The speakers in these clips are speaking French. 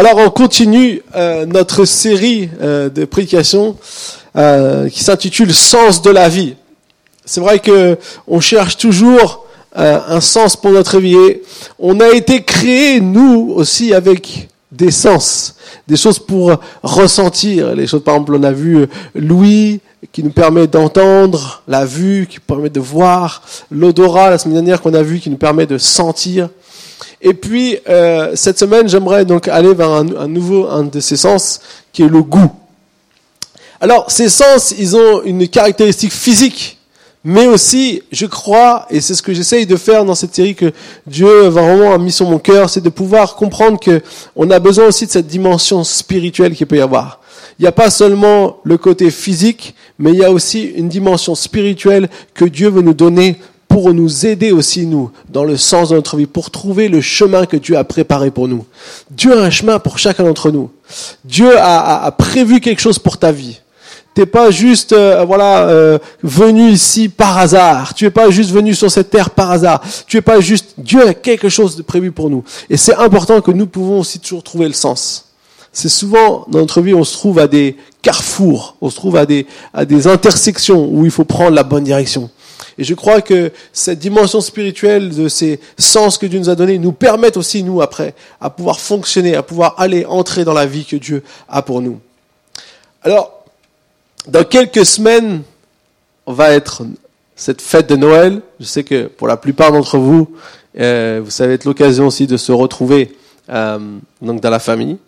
Alors on continue euh, notre série euh, de prédications euh, qui s'intitule Sens de la vie. C'est vrai que on cherche toujours un sens pour notre vie. Et on a été créé nous aussi avec des sens, des choses pour ressentir. Les choses, par exemple, on a vu Louis qui nous permet d'entendre, la vue qui permet de voir, l'odorat la semaine dernière qu'on a vu qui nous permet de sentir. Et puis, euh, cette semaine, j'aimerais donc aller vers un, un, nouveau, un de ces sens, qui est le goût. Alors, ces sens, ils ont une caractéristique physique, mais aussi, je crois, et c'est ce que j'essaye de faire dans cette série que Dieu vraiment a mis sur mon cœur, c'est de pouvoir comprendre que on a besoin aussi de cette dimension spirituelle qu'il peut y avoir. Il n'y a pas seulement le côté physique, mais il y a aussi une dimension spirituelle que Dieu veut nous donner pour nous aider aussi, nous, dans le sens de notre vie, pour trouver le chemin que Dieu a préparé pour nous. Dieu a un chemin pour chacun d'entre nous. Dieu a, a, prévu quelque chose pour ta vie. T'es pas juste euh, voilà euh, venu ici par hasard. Tu es pas juste venu sur cette terre par hasard. Tu es pas juste Dieu a quelque chose de prévu pour nous. Et c'est important que nous pouvons aussi toujours trouver le sens. C'est souvent dans notre vie on se trouve à des carrefours, on se trouve à des à des intersections où il faut prendre la bonne direction. Et je crois que cette dimension spirituelle de ces sens que Dieu nous a donnés nous permettent aussi, nous, après, à pouvoir fonctionner, à pouvoir aller entrer dans la vie que Dieu a pour nous. Alors, dans quelques semaines, on va être cette fête de Noël. Je sais que pour la plupart d'entre vous, euh, vous savez être l'occasion aussi de se retrouver euh, donc dans la famille.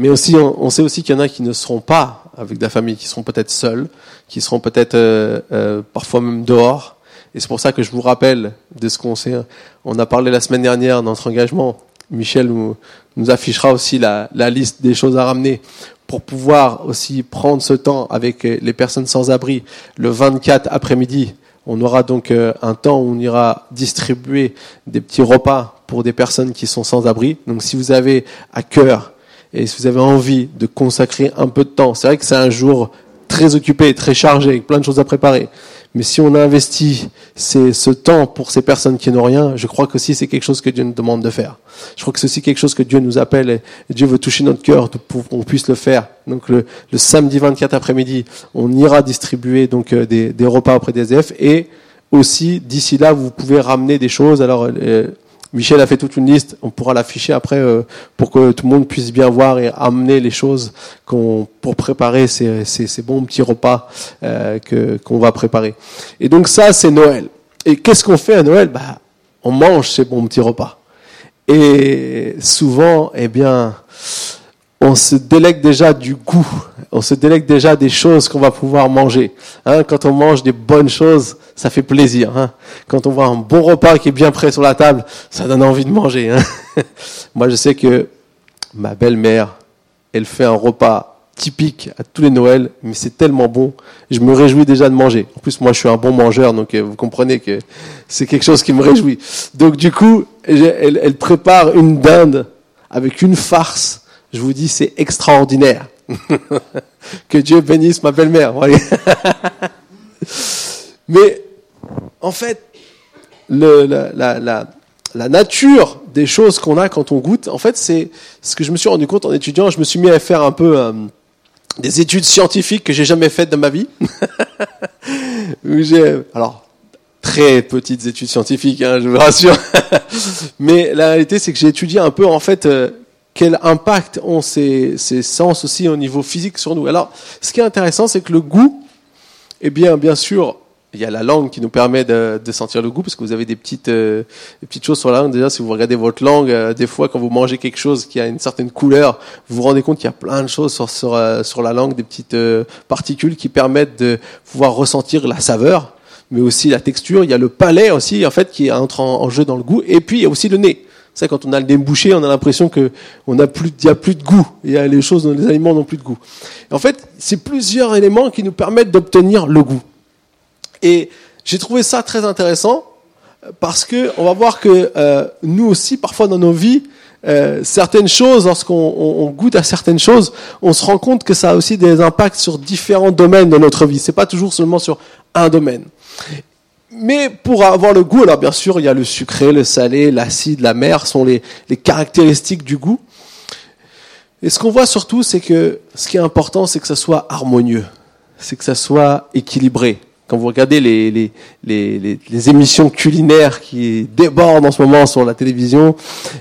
Mais aussi, on, sait aussi qu'il y en a qui ne seront pas avec de la famille, qui seront peut-être seuls, qui seront peut-être euh, euh parfois même dehors. Et c'est pour ça que je vous rappelle de ce qu'on sait. On a parlé la semaine dernière dans notre engagement. Michel nous, nous affichera aussi la, la, liste des choses à ramener pour pouvoir aussi prendre ce temps avec les personnes sans abri. Le 24 après-midi, on aura donc euh, un temps où on ira distribuer des petits repas pour des personnes qui sont sans abri. Donc si vous avez à cœur et si vous avez envie de consacrer un peu de temps, c'est vrai que c'est un jour très occupé, très chargé, avec plein de choses à préparer. Mais si on a investi ce temps pour ces personnes qui n'ont rien, je crois que aussi c'est quelque chose que Dieu nous demande de faire. Je crois que c'est aussi quelque chose que Dieu nous appelle et Dieu veut toucher notre cœur pour qu'on puisse le faire. Donc le, le samedi 24 après-midi, on ira distribuer donc euh, des, des repas auprès des SDF et aussi d'ici là vous pouvez ramener des choses. Alors euh, Michel a fait toute une liste, on pourra l'afficher après euh, pour que tout le monde puisse bien voir et amener les choses qu'on pour préparer ces, bons petits repas euh, qu'on va préparer. Et donc ça, c'est Noël. Et qu'est-ce qu'on fait à Noël? Bah, on mange ces bons petits repas. Et souvent, eh bien, on se délègue déjà du goût, on se délègue déjà des choses qu'on va pouvoir manger. Hein, quand on mange des bonnes choses, ça fait plaisir. Hein. Quand on voit un bon repas qui est bien prêt sur la table, ça donne envie de manger. Hein. Moi, je sais que ma belle-mère, elle fait un repas typique à tous les Noëls, mais c'est tellement bon, je me réjouis déjà de manger. En plus, moi, je suis un bon mangeur, donc euh, vous comprenez que c'est quelque chose qui me réjouit. Donc, du coup, elle, elle prépare une dinde avec une farce je vous dis, c'est extraordinaire. que Dieu bénisse ma belle-mère. Mais en fait, la, nature des choses qu'on a quand on goûte, en fait, c'est ce que je me suis rendu compte en étudiant. Je me suis mis à faire un peu euh, des études scientifiques que j'ai jamais faites dans ma vie. alors, très petites études scientifiques, hein, je vous rassure. Mais la réalité, c'est que j'ai étudié un peu, en fait, euh, quel impact ont ces, ces, sens aussi au niveau physique sur nous. Alors, ce qui est intéressant, c'est que le goût, eh bien, bien sûr, il y a la langue qui nous permet de, de sentir le goût, parce que vous avez des petites, euh, des petites choses sur la langue. Déjà, si vous regardez votre langue, euh, des fois, quand vous mangez quelque chose qui a une certaine couleur, vous vous rendez compte qu'il y a plein de choses sur, sur, euh, sur la langue, des petites particules qui permettent de pouvoir ressentir la saveur, mais aussi la texture. Il y a le palais aussi, en fait, qui entre en, en jeu dans le goût. Et puis, il y a aussi le nez. C'est quand on a le nez bouché, on a l'impression que on a plus, il y a plus de goût. Il y a les choses, les aliments n'ont plus de goût. en fait, c'est plusieurs éléments qui nous permettent d'obtenir le goût. Et j'ai trouvé ça très intéressant parce que on va voir que euh, nous aussi, parfois dans nos vies, euh, certaines choses, lorsqu'on on, on goûte à certaines choses, on se rend compte que ça a aussi des impacts sur différents domaines de notre vie. C'est pas toujours seulement sur un domaine. Mais pour avoir le goût, alors bien sûr, il y a le sucré, le salé, l'acide, la mer, sont les, caractéristiques du goût. Et ce qu'on voit surtout, c'est que ce qui est important, c'est que ça soit harmonieux, c'est que ça soit équilibré. Quand vous regardez les, les, émissions culinaires qui débordent en ce moment sur la télévision,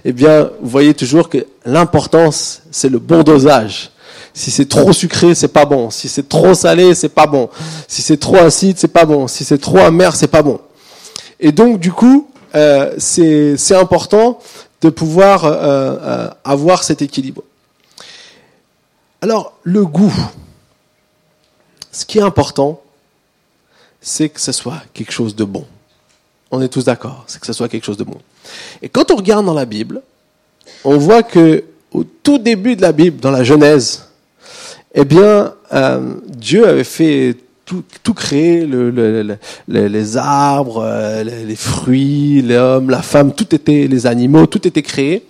eh bien, vous voyez toujours que l'importance, c'est le bon dosage. Si c'est trop sucré, c'est pas bon. Si c'est trop salé, c'est pas bon. Si c'est trop acide, c'est pas bon. Si c'est trop amer, c'est pas bon. Et donc, du coup, euh, c'est important de pouvoir euh, euh, avoir cet équilibre. Alors, le goût. Ce qui est important, c'est que ce soit quelque chose de bon. On est tous d'accord, c'est que ce soit quelque chose de bon. Et quand on regarde dans la Bible, on voit que au tout début de la Bible, dans la Genèse, eh bien, euh, Dieu avait fait tout, tout créer, le, le, les arbres, euh, les, fruits, l'homme, la femme, tout était, les animaux, tout était créé.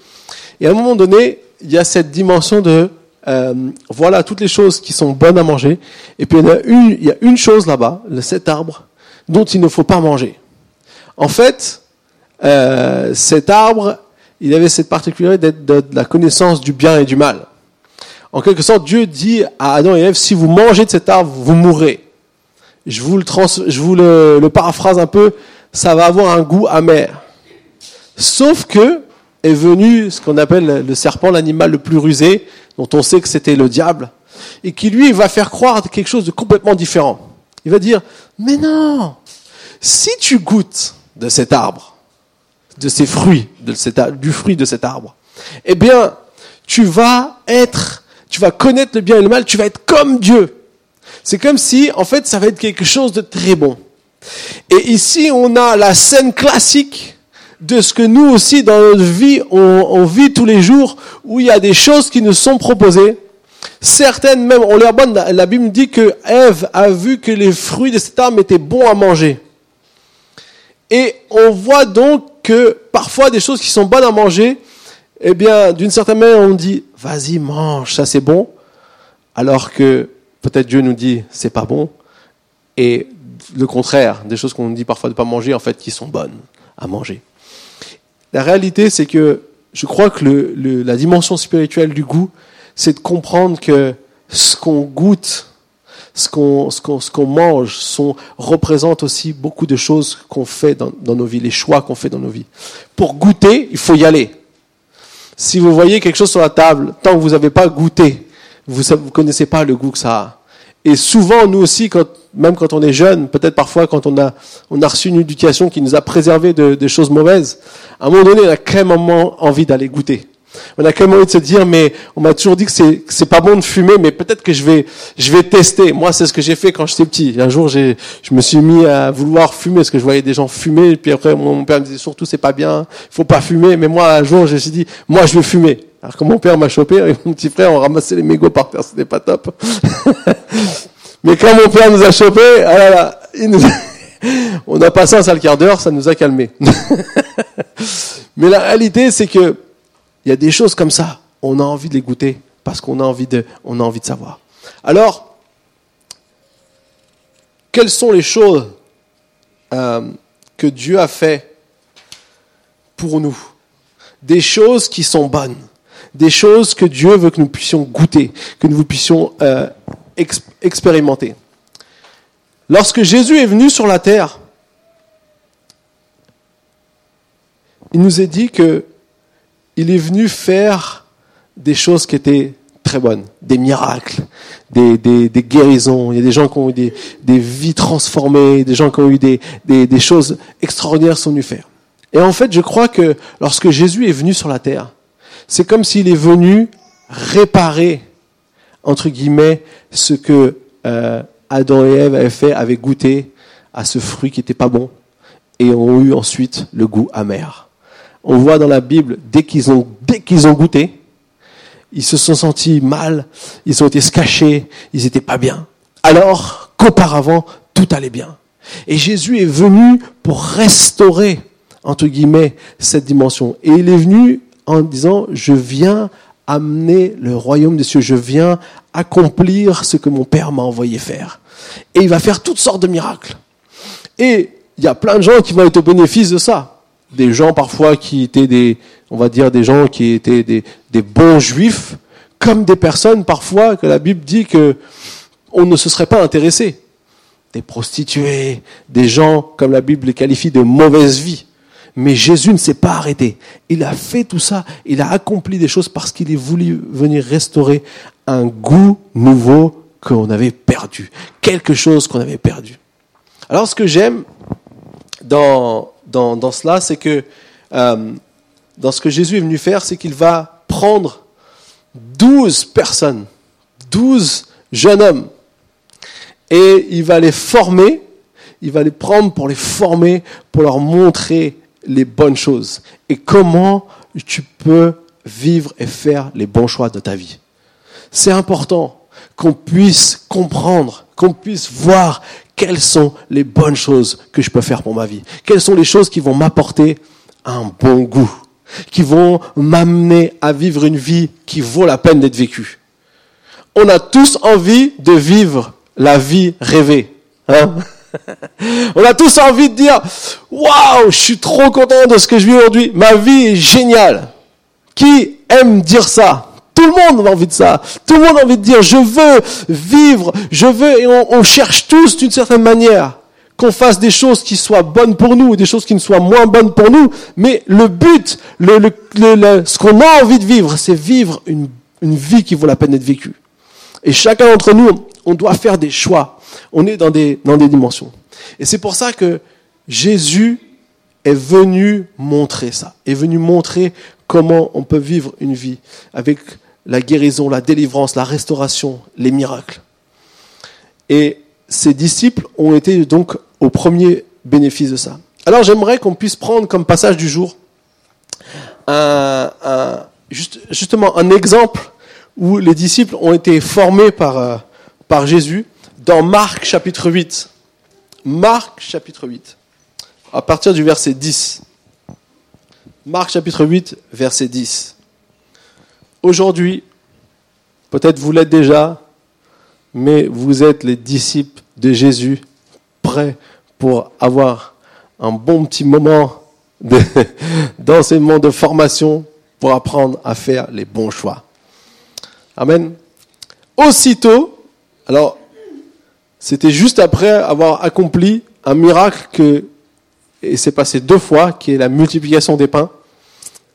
Et à un moment donné, il y a cette dimension de euh, voilà toutes les choses qui sont bonnes à manger. Et puis il y a une, il y a une chose là-bas, cet arbre, dont il ne faut pas manger. En fait, euh, cet arbre, il avait cette particularité d'être de, la connaissance du bien et du mal. En quelque sorte, Dieu dit à Adam et Ève, si vous mangez de cet arbre, vous mourrez. Je vous le, paraphrase un peu, ça va avoir un goût amer. Sauf que est venu ce qu'on appelle le serpent, l'animal le plus rusé, dont on sait que c'était le diable, et qui lui va faire croire quelque chose de complètement différent. Il va dire, mais non, si tu goûtes de cet arbre, de ces fruits, du fruit de cet arbre, eh bien, tu vas être, tu vas connaître le bien et le mal, tu vas être comme Dieu. C'est comme si, en fait, ça va être quelque chose de très bon. Et ici, on a la scène classique de ce que nous aussi dans notre vie, on, vit tous les jours, où il y a des choses qui nous sont proposées. Certaines même, on leur bonne, la Bible dit que Ève a vu que les fruits de cet arbre étaient bons à manger. Et on voit donc que parfois des choses qui sont bonnes à manger, eh bien, d'une certaine manière, on dit, vas-y, mange, ça c'est bon. Alors que peut-être Dieu nous dit, c'est pas bon. Et le contraire, des choses qu'on dit parfois de pas manger, en fait, qui sont bonnes à manger. La réalité, c'est que je crois que le, la dimension spirituelle du goût, c'est de comprendre que ce qu'on goûte, ce qu'on ce qu'on qu'on mange, sont, représente aussi beaucoup de choses qu'on fait dans, dans nos vies, les choix qu'on fait dans nos vies. Pour goûter, il faut y aller. Si vous voyez quelque chose sur la table, tant que vous n'avez pas goûté, vous ne connaissez pas le goût que ça a. Et souvent, nous aussi, même quand on est jeune, peut-être parfois quand on a, on a reçu une éducation qui nous a préservé de, de choses mauvaises, à un moment donné, on a quand même envie d'aller goûter. On a quand même envie de se dire, mais on m'a toujours dit que c'est c'est pas bon de fumer, mais peut-être que je vais je vais tester. Moi, c'est ce que j'ai fait quand j'étais petit. Un jour, j'ai je me suis mis à vouloir fumer parce que je voyais des gens fumer. Et puis après, mon père me disait surtout c'est pas bien, faut pas fumer. Mais moi, un jour, je me suis dit, moi, je veux fumer. Alors quand mon père m'a chopé, et mon petit frère, on ramassait les mégots par terre, c'était pas top. mais quand mon père nous a chopé, ah là là, il nous on a passé un sale quart d'heure, ça nous a calmés. Mais la réalité, c'est que il y a des choses comme ça, on a envie de les goûter parce qu'on a envie de, a savoir. Alors, quelles sont les choses euh, que Dieu a fait pour nous? Des choses qui sont bonnes, des choses que Dieu veut que nous puissions goûter, que nous puissions euh, expérimenter. Lorsque Jésus est venu sur la terre, il nous est dit que il est venu faire des choses qui étaient très bonnes, des miracles, des, guérisons. Il y a des gens qui ont eu des, vies transformées, des gens qui ont eu des, choses extraordinaires sont venus faire. Et en fait, je crois que lorsque Jésus est venu sur la terre, c'est comme s'il est venu réparer, entre guillemets, ce que euh, Adam et Ève avaient fait, avaient goûté à ce fruit qui n'était pas bon et ont eu ensuite le goût amer. On voit dans la Bible, dès qu'ils ont, dès qu'ils ont goûté, ils se sont sentis mal, ils ont été cachés, ils n'étaient pas bien. Alors qu'auparavant, tout allait bien. Et Jésus est venu pour restaurer, entre guillemets, cette dimension. Et il est venu en disant, je viens amener le royaume des cieux, je viens accomplir ce que mon Père m'a envoyé faire. Et il va faire toutes sortes de miracles. Et il y a plein de gens qui vont être au bénéfice de ça. Des gens parfois qui étaient des, on va dire des gens qui étaient des, des bons juifs, comme des personnes parfois que la Bible dit que on ne se serait pas intéressé. Des prostituées, des gens, comme la Bible les qualifie, de mauvaise vie. Mais Jésus ne s'est pas arrêté. Il a fait tout ça. Il a accompli des choses parce qu'il est voulu venir restaurer un goût nouveau qu'on avait perdu. Quelque chose qu'on avait perdu. Alors ce que j'aime dans, dans, cela, c'est que euh, dans ce que Jésus est venu faire, c'est qu'il va prendre douze personnes, douze jeunes hommes, et il va les former, il va les prendre pour les former, pour leur montrer les bonnes choses et comment tu peux vivre et faire les bons choix de ta vie. C'est important qu'on puisse comprendre, qu'on puisse voir quelles sont les bonnes choses que je peux faire pour ma vie? Quelles sont les choses qui vont m'apporter un bon goût, qui vont m'amener à vivre une vie qui vaut la peine d'être vécue? On a tous envie de vivre la vie rêvée. Hein? On a tous envie de dire, waouh, je suis trop content de ce que je vis aujourd'hui. Ma vie est géniale. Qui aime dire ça? Tout le monde a envie de ça. Tout le monde a envie de dire, je veux vivre, je veux, et on, cherche tous d'une certaine manière qu'on fasse des choses qui soient bonnes pour nous, des choses qui ne soient moins bonnes pour nous. Mais le but, ce qu'on a envie de vivre, c'est vivre une, une vie qui vaut la peine d'être vécue. Et chacun d'entre nous, on doit faire des choix. On est dans des, dans des dimensions. Et c'est pour ça que Jésus est venu montrer ça, est venu montrer comment on peut vivre une vie avec la guérison, la délivrance, la restauration, les miracles. Et ses disciples ont été donc au premier bénéfice de ça. Alors j'aimerais qu'on puisse prendre comme passage du jour un, justement un exemple où les disciples ont été formés par, euh, par Jésus dans Marc chapitre 8. Marc chapitre 8, à partir du verset 10. Marc chapitre 8, verset 10. Aujourd'hui, peut-être vous l'êtes déjà, mais vous êtes les disciples de Jésus, prêts pour avoir un bon petit moment d'enseignement, de, formation, pour apprendre à faire les bons choix. Amen. Aussitôt, alors, c'était juste après avoir accompli un miracle que, et c'est passé deux fois, qui est la multiplication des pains.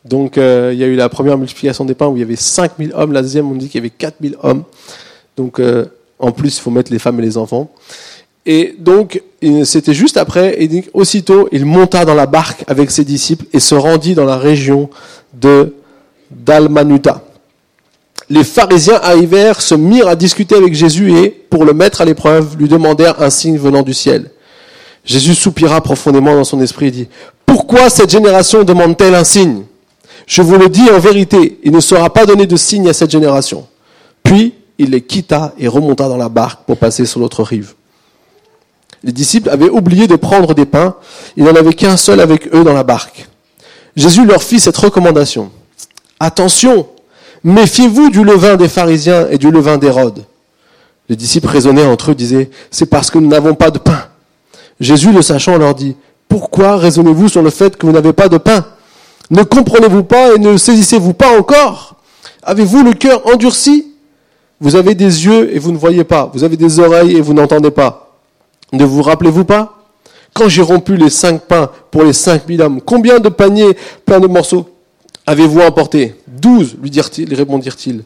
Donc, euh, il y a eu la première multiplication des pains où il y avait 5000 hommes. La deuxième, on dit qu'il y avait 4000 hommes. Donc, euh, en plus, il faut mettre les femmes et les enfants. Et donc, c'était juste après, et aussitôt, il monta dans la barque avec ses disciples et se rendit dans la région de d'Almanuta les pharisiens arrivèrent, se mirent à discuter avec Jésus et, pour le mettre à l'épreuve, lui demandèrent un signe venant du ciel. Jésus soupira profondément dans son esprit et dit, Pourquoi cette génération demande-t-elle un signe? Je vous le dis en vérité, il ne sera pas donné de signe à cette génération. Puis, il les quitta et remonta dans la barque pour passer sur l'autre rive. Les disciples avaient oublié de prendre des pains, il n'en avait qu'un seul avec eux dans la barque. Jésus leur fit cette recommandation. Attention, Méfiez-vous du levain des pharisiens et du levain d'Hérode. Les disciples raisonnaient entre eux, disaient, c'est parce que nous n'avons pas de pain. Jésus, le sachant, leur dit, pourquoi raisonnez-vous sur le fait que vous n'avez pas de pain? Ne comprenez-vous pas et ne saisissez-vous pas encore? Avez-vous le cœur endurci? Vous avez des yeux et vous ne voyez pas. Vous avez des oreilles et vous n'entendez pas. Ne vous rappelez-vous pas? Quand j'ai rompu les cinq pains pour les cinq mille hommes, combien de paniers pleins de morceaux avez-vous emporté? Douze, lui dirent-ils, répondirent-ils.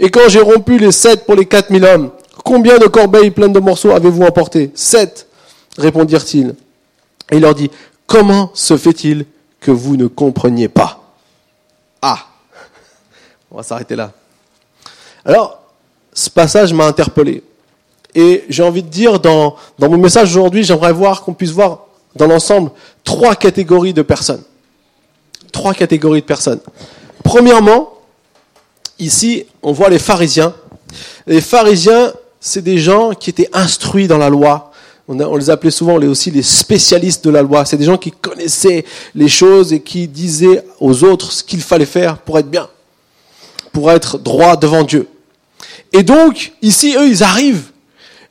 Et quand j'ai rompu les sept pour les quatre mille hommes, combien de corbeilles pleines de morceaux avez-vous emporté? Sept, répondirent-ils. Et il leur dit, comment se fait-il que vous ne compreniez pas Ah On va s'arrêter là. Alors, ce passage m'a interpellé. Et j'ai envie de dire, dans, dans mon message aujourd'hui, j'aimerais voir qu'on puisse voir dans l'ensemble trois catégories de personnes trois catégories de personnes. Premièrement, ici, on voit les pharisiens. Les pharisiens, c'est des gens qui étaient instruits dans la loi. On, les appelait souvent aussi les spécialistes de la loi. C'est des gens qui connaissaient les choses et qui disaient aux autres ce qu'il fallait faire pour être bien, pour être droit devant Dieu. Et donc, ici, eux, ils arrivent.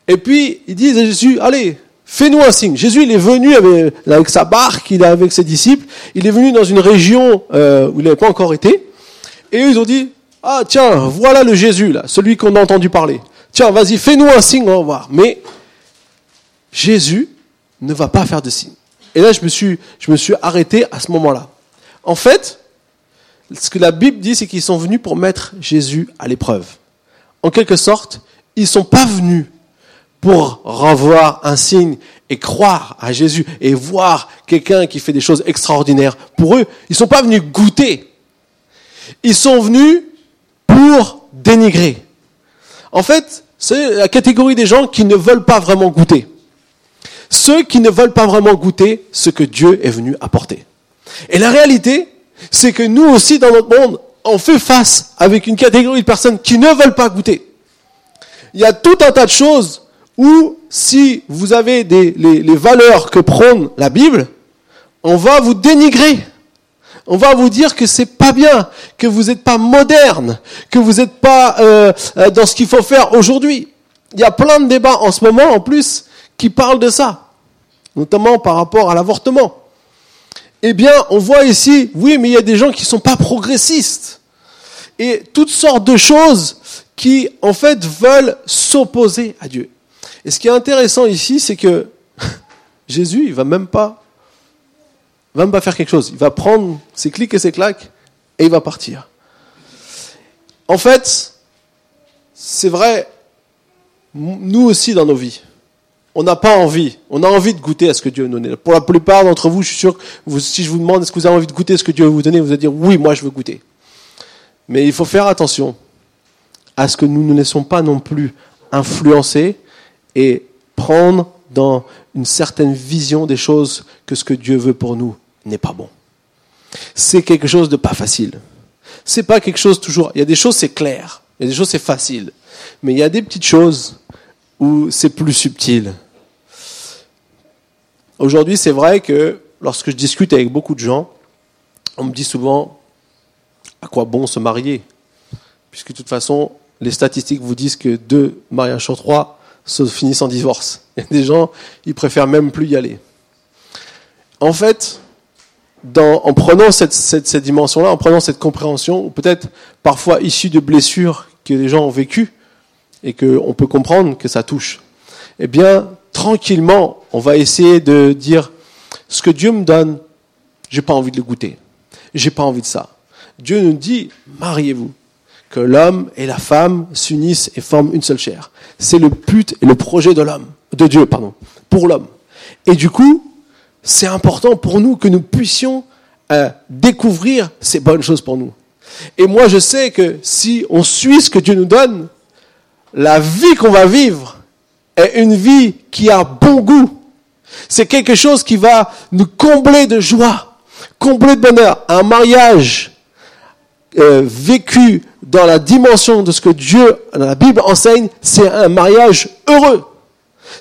Et puis, ils disent à Jésus, allez, Fais-nous un signe. Jésus, il est venu avec, sa barque, il est avec ses disciples. Il est venu dans une région euh, où il n'avait pas encore été. Et eux, ils ont dit, ah tiens, voilà le Jésus là, celui qu'on a entendu parler. Tiens, vas-y, fais-nous un signe, on va voir. Mais Jésus ne va pas faire de signe. Et là, je me suis, arrêté à ce moment-là. En fait, ce que la Bible dit, c'est qu'ils sont venus pour mettre Jésus à l'épreuve. En quelque sorte, ils ne sont pas venus pour revoir un signe et croire à Jésus et voir quelqu'un qui fait des choses extraordinaires. Pour eux, ils ne sont pas venus goûter. Ils sont venus pour dénigrer. En fait, c'est la catégorie des gens qui ne veulent pas vraiment goûter. Ceux qui ne veulent pas vraiment goûter ce que Dieu est venu apporter. Et la réalité, c'est que nous aussi, dans notre monde, on fait face avec une catégorie de personnes qui ne veulent pas goûter. Il y a tout un tas de choses où, si vous avez des, les, les valeurs que prône la Bible, on va vous dénigrer. On va vous dire que c'est pas bien, que vous n'êtes pas moderne, que vous n'êtes pas euh, euh, dans ce qu'il faut faire aujourd'hui. Il y a plein de débats en ce moment, en plus, qui parlent de ça, notamment par rapport à l'avortement eh bien, on voit ici, oui, mais il y a des gens qui ne sont pas progressistes. Et toutes sortes de choses qui, en fait, veulent s'opposer à Dieu. Et ce qui est intéressant ici, c'est que Jésus, il va même pas, va même pas faire quelque chose. Il va prendre ses clics et ses claques et il va partir. En fait, c'est vrai, nous aussi dans nos vies on n'a pas envie. On a envie de goûter à ce que Dieu nous donne. Pour la plupart d'entre vous, je suis sûr que si je vous demande est-ce que vous avez envie de goûter à ce que Dieu veut vous donner, vous allez dire oui, moi je veux goûter. Mais il faut faire attention à ce que nous ne laissons pas non plus influencer et prendre dans une certaine vision des choses que ce que Dieu veut pour nous n'est pas bon. C'est quelque chose de pas facile. C'est pas quelque chose toujours. Il y a des choses c'est clair, il y a des choses c'est facile, mais il y a des petites choses où c'est plus subtil. Aujourd'hui, c'est vrai que lorsque je discute avec beaucoup de gens, on me dit souvent à quoi bon se marier? Puisque de toute façon, les statistiques vous disent que deux mariages sur trois se finissent en divorce. Il y a des gens, ils préfèrent même plus y aller. En fait, en prenant cette, cette, dimension-là, en prenant cette compréhension, peut-être parfois issue de blessures que les gens ont vécues, et qu'on peut comprendre que ça touche, eh bien, tranquillement, on va essayer de dire ce que Dieu me donne, j'ai pas envie de le goûter. J'ai pas envie de ça. Dieu nous dit, mariez-vous. Que l'homme et la femme s'unissent et forment une seule chair. C'est le but et le projet de l'homme, de Dieu, pardon, pour l'homme. Et du coup, c'est important pour nous que nous puissions euh, découvrir ces bonnes choses pour nous. Et moi, je sais que si on suit ce que Dieu nous donne, la vie qu'on va vivre est une vie qui a bon goût. C'est quelque chose qui va nous combler de joie, combler de bonheur. Un mariage euh, vécu dans la dimension de ce que Dieu, dans la Bible enseigne, c'est un mariage heureux.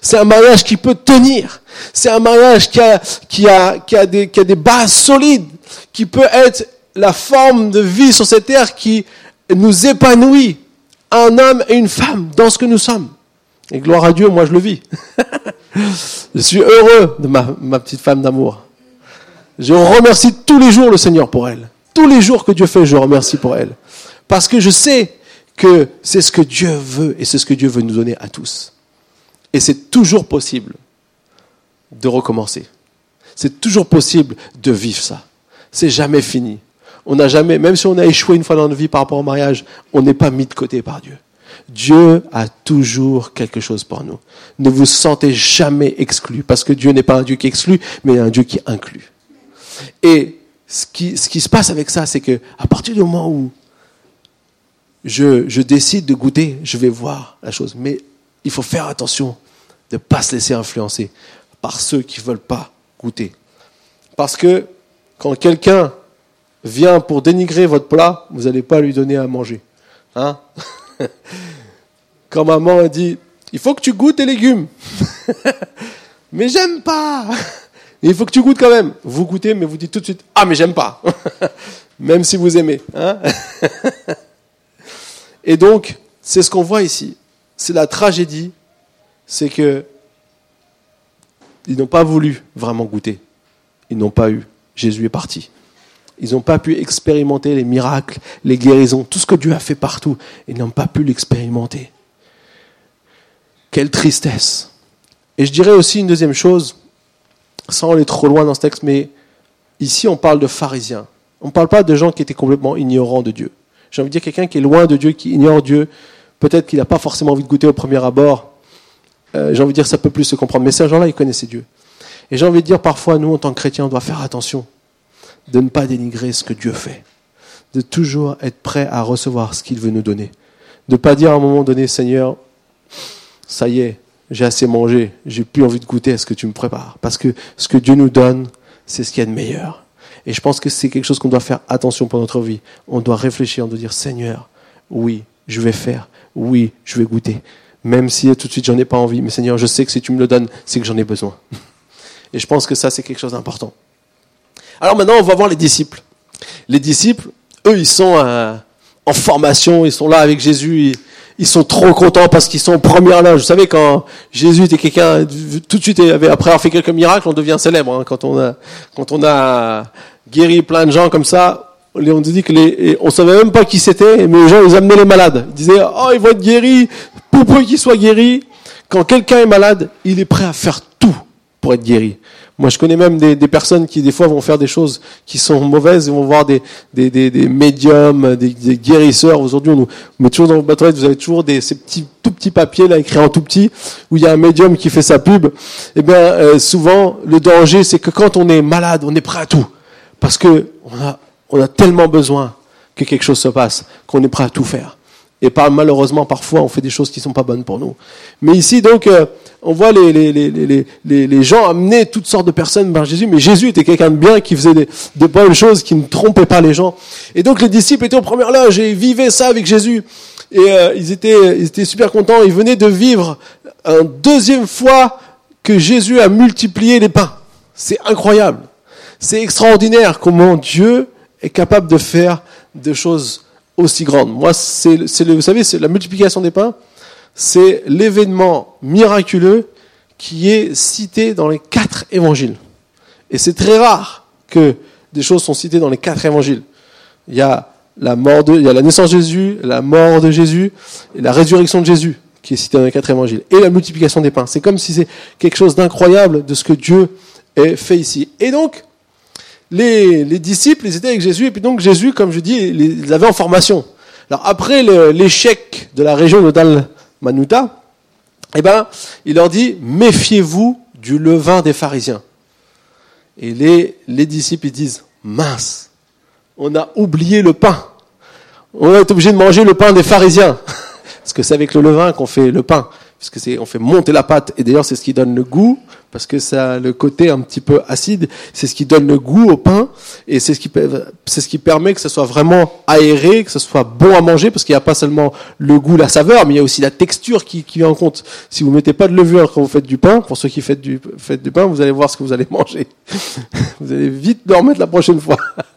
C'est un mariage qui peut tenir. C'est un mariage qui a, qui, a, qui, a des, qui a des bases solides, qui peut être la forme de vie sur cette terre qui nous épanouit. Un homme et une femme dans ce que nous sommes. Et gloire à Dieu, moi je le vis. je suis heureux de ma, petite femme d'amour. Je remercie tous les jours le Seigneur pour elle. Tous les jours que Dieu fait, je remercie pour elle. Parce que je sais que c'est ce que Dieu veut et c'est ce que Dieu veut nous donner à tous. Et c'est toujours possible de recommencer. C'est toujours possible de vivre ça. C'est jamais fini. On n'a jamais, même si on a échoué une fois dans notre vie par rapport au mariage, on n'est pas mis de côté par Dieu. Dieu a toujours quelque chose pour nous. Ne vous sentez jamais exclu, parce que Dieu n'est pas un Dieu qui exclut, mais un Dieu qui inclut. Et ce qui, se passe avec ça, c'est que à partir du moment où je, je décide de goûter, je vais voir la chose. Mais il faut faire attention de ne pas se laisser influencer par ceux qui ne veulent pas goûter. Parce que quand quelqu'un vient pour dénigrer votre plat, vous n'allez pas lui donner à manger. Hein? Quand maman a dit, il faut que tu goûtes tes légumes. mais j'aime pas. il faut que tu goûtes quand même. Vous goûtez, mais vous dites tout de suite, ah mais j'aime pas. même si vous aimez. Hein Et donc, c'est ce qu'on voit ici. C'est la tragédie. C'est que ils n'ont pas voulu vraiment goûter. Ils n'ont pas eu. Jésus est parti. Ils n'ont pas pu expérimenter les miracles, les guérisons, tout ce que Dieu a fait partout. Ils n'ont pas pu l'expérimenter. Quelle tristesse. Et je dirais aussi une deuxième chose, sans aller trop loin dans ce texte, mais ici on parle de pharisiens. On ne parle pas de gens qui étaient complètement ignorants de Dieu. J'ai envie de dire quelqu'un qui est loin de Dieu, qui ignore Dieu, peut-être qu'il n'a pas forcément envie de goûter au premier abord. Euh, j'ai envie de dire ça peut plus se comprendre. Mais ces gens-là, ils connaissaient Dieu. Et j'ai envie de dire parfois, nous, en tant que chrétiens, on doit faire attention de ne pas dénigrer ce que Dieu fait, de toujours être prêt à recevoir ce qu'il veut nous donner, de ne pas dire à un moment donné, Seigneur, ça y est, j'ai assez mangé, j'ai plus envie de goûter à ce que tu me prépares, parce que ce que Dieu nous donne, c'est ce qu'il y a de meilleur. Et je pense que c'est quelque chose qu'on doit faire attention pour notre vie. On doit réfléchir, on doit dire, Seigneur, oui, je vais faire, oui, je vais goûter, même si tout de suite j'en ai pas envie, mais Seigneur, je sais que si tu me le donnes, c'est que j'en ai besoin. Et je pense que ça, c'est quelque chose d'important. Alors maintenant, on va voir les disciples. Les disciples, eux, ils sont euh, en formation, ils sont là avec Jésus, sont trop contents parce qu'ils sont en première loge. Vous savez, quand Jésus était quelqu'un, tout de suite, après avoir fait quelques miracles, on devient célèbre. Hein. quand on a, quand on a guéri plein de gens comme ça, on dit que les, on savait même pas qui c'était, mais les gens, ils amenaient les malades. Ils disaient, oh, ils vont être guéris, pour peu qu'ils soient guéris. Quand quelqu'un est malade, il est prêt à faire tout pour être guéri. Moi, je connais même des, personnes qui, des fois, vont faire des choses qui sont mauvaises. Ils vont voir des, des, des, médiums, des, guérisseurs. Aujourd'hui, on nous met toujours dans vos boîte vous avez toujours des, ces petits, tout petits papiers, là, écrits en tout petit, où il y a un médium qui fait sa pub. Eh bien, euh, souvent, le danger, c'est que quand on est malade, on est prêt à tout. Parce que on a, on a tellement besoin que quelque chose se passe, qu'on est prêt à tout faire. Et malheureusement, parfois, on fait des choses qui ne sont pas bonnes pour nous. Mais ici, donc, euh, on voit les, gens amener toutes sortes de personnes vers Jésus, mais Jésus était quelqu'un de bien, qui faisait des, de bonnes choses, qui ne trompait pas les gens. Et donc, les disciples étaient en première loge et ils vivaient ça avec Jésus. Et euh, ils, étaient, ils étaient super contents. Ils venaient de vivre une deuxième fois que Jésus a multiplié les pains. C'est incroyable. C'est extraordinaire comment Dieu est capable de faire des choses aussi grande. Moi, c'est, vous savez, c'est la multiplication des pains, c'est l'événement miraculeux qui est cité dans les quatre évangiles. Et c'est très rare que des choses sont citées dans les quatre évangiles. Il y a la mort de, il y a la naissance de Jésus, la mort de Jésus et la résurrection de Jésus qui est cité dans les quatre évangiles et la multiplication des pains. C'est comme si c'est quelque chose d'incroyable de ce que Dieu a fait ici. Et donc, les, disciples, ils étaient avec Jésus, et puis donc Jésus, comme je dis, ils avaient en formation. Alors après l'échec de la région de Dalmanuta, eh ben, il leur dit, méfiez-vous du levain des pharisiens. Et les, les disciples, ils disent, mince, on a oublié le pain. On est obligé de manger le pain des pharisiens. Parce que c'est avec le levain qu'on fait le pain puisque c'est on fait monter la pâte et d'ailleurs c'est ce qui donne le goût parce que ça le côté un petit peu acide, c'est ce qui donne le goût au pain et c'est ce qui c'est ce qui permet que ça soit vraiment aéré, que ça soit bon à manger parce qu'il n'y a pas seulement le goût, la saveur, mais il y a aussi la texture qui qui vient en compte. Si vous mettez pas de levure quand vous faites du pain, pour ceux qui faites du faites du pain, vous allez voir ce que vous allez manger. vous allez vite le la prochaine fois.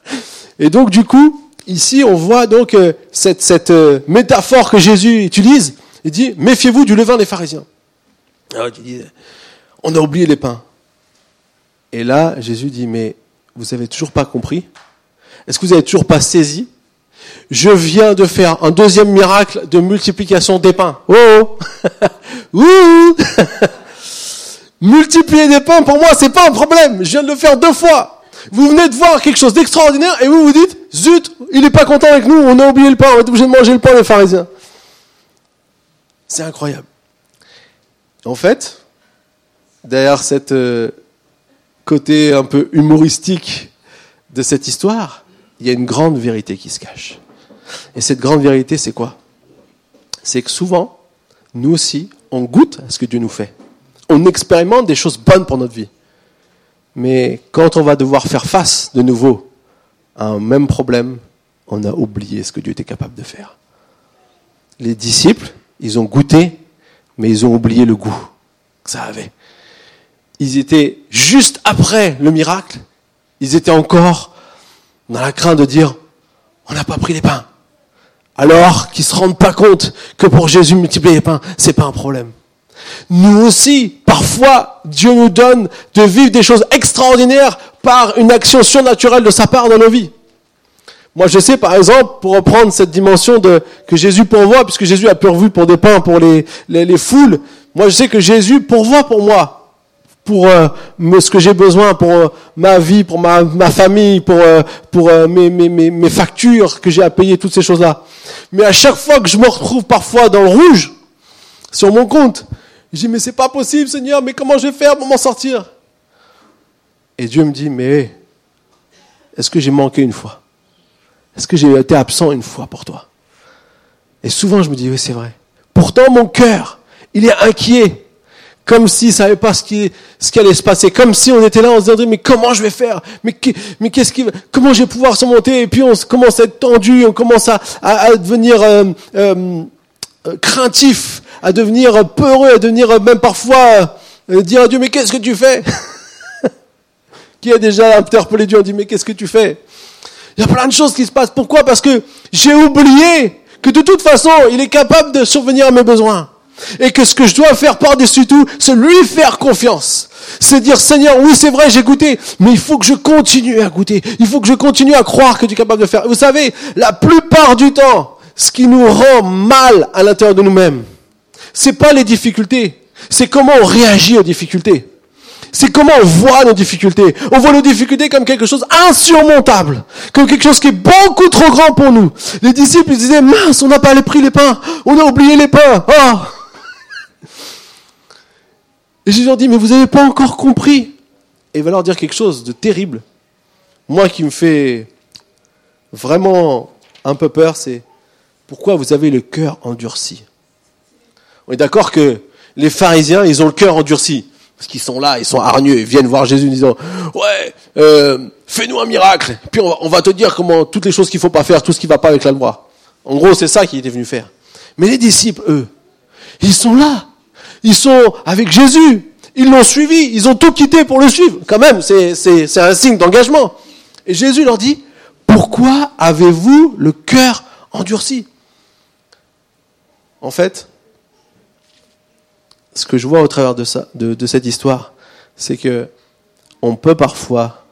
Et donc du coup, ici on voit donc euh, cette cette euh, métaphore que Jésus utilise il dit, méfiez-vous du levain des pharisiens. Dit, on a oublié les pains. Et là, Jésus dit, mais vous n'avez toujours pas compris? Est-ce que vous n'avez toujours pas saisi? Je viens de faire un deuxième miracle de multiplication des pains. Oh, oh. Multiplier des pains, pour moi, c'est pas un problème. Je viens de le faire deux fois. Vous venez de voir quelque chose d'extraordinaire et vous vous dites, zut, il n'est pas content avec nous, on a oublié le pain, on est obligé de manger le pain des pharisiens. C'est incroyable. En fait, derrière cette euh, côté un peu humoristique de cette histoire, il y a une grande vérité qui se cache. Et cette grande vérité, c'est quoi? C'est que souvent, nous aussi, on goûte à ce que Dieu nous fait. On expérimente des choses bonnes pour notre vie. Mais quand on va devoir faire face de nouveau à un même problème, on a oublié ce que Dieu était capable de faire. Les disciples, ils ont goûté, mais ils ont oublié le goût que ça avait. Ils étaient juste après le miracle, ils étaient encore dans la crainte de dire, on n'a pas pris les pains. Alors qu'ils se rendent pas compte que pour Jésus multiplier les pains, c'est pas un problème. Nous aussi, parfois, Dieu nous donne de vivre des choses extraordinaires par une action surnaturelle de sa part dans nos vies. Moi, je sais, par exemple, pour reprendre cette dimension de que Jésus pourvoit, puisque Jésus a pourvu pour des pains pour les, les, les foules, moi, je sais que Jésus pourvoit pour moi, pour euh, ce que j'ai besoin, pour euh, ma vie, pour ma, ma famille, pour, euh, pour mes, mes, mes, mes factures que j'ai à payer, toutes ces choses-là. Mais à chaque fois que je me retrouve parfois dans le rouge, sur mon compte, je dis, mais c'est pas possible, Seigneur, mais comment je vais faire pour m'en sortir? Et Dieu me dit, mais est-ce que j'ai manqué une fois? Est-ce que j'ai été absent une fois pour toi? Et souvent, je me dis, oui, c'est vrai. Pourtant, mon cœur, il est inquiet, comme s'il savait pas ce qui, ce qui allait se passer, comme si on était là, on se disait, mais comment je vais faire? Mais, mais qu'est-ce qui, comment je vais pouvoir surmonter Et puis on commence à être tendu, on commence à, devenir euh, euh, craintif, à devenir peureux, à devenir même parfois euh, dire à Dieu, mais qu'est-ce que tu fais? Qui a déjà interpellé Dieu, on dit, mais qu'est-ce que tu fais? Il y a plein de choses qui se passent. Pourquoi? Parce que j'ai oublié que de toute façon, il est capable de survenir à mes besoins. Et que ce que je dois faire par-dessus tout, c'est lui faire confiance. C'est dire, Seigneur, oui, c'est vrai, j'ai goûté, mais il faut que je continue à goûter. Il faut que je continue à croire que tu es capable de faire. Vous savez, la plupart du temps, ce qui nous rend mal à l'intérieur de nous-mêmes, c'est pas les difficultés, c'est comment on réagit aux difficultés. C'est comment on voit nos difficultés. On voit nos difficultés comme quelque chose insurmontable, comme quelque chose qui est beaucoup trop grand pour nous. Les disciples disaient, mince, on n'a pas pris les pains, on a oublié les pains. Oh et Jésus leur dit, mais vous n'avez pas encore compris. Et il va leur dire quelque chose de terrible. Moi qui me fait vraiment un peu peur, c'est pourquoi vous avez le cœur endurci? On est d'accord que les pharisiens, ils ont le cœur endurci. Parce qu'ils sont là, ils sont hargneux, ils viennent voir Jésus en disant, ouais, euh, fais-nous un miracle. Puis on va, on va, te dire comment toutes les choses qu'il faut pas faire, tout ce qui va pas avec la loi. En gros, c'est ça qu'il était venu faire. Mais les disciples, eux, ils sont là. Ils sont avec Jésus. Ils l'ont suivi. Ils ont tout quitté pour le suivre. Quand même, c'est un signe d'engagement. Et Jésus leur dit, pourquoi avez-vous le cœur endurci? En fait, ce que je vois au travers de, ça, de, cette histoire, c'est que on peut parfois,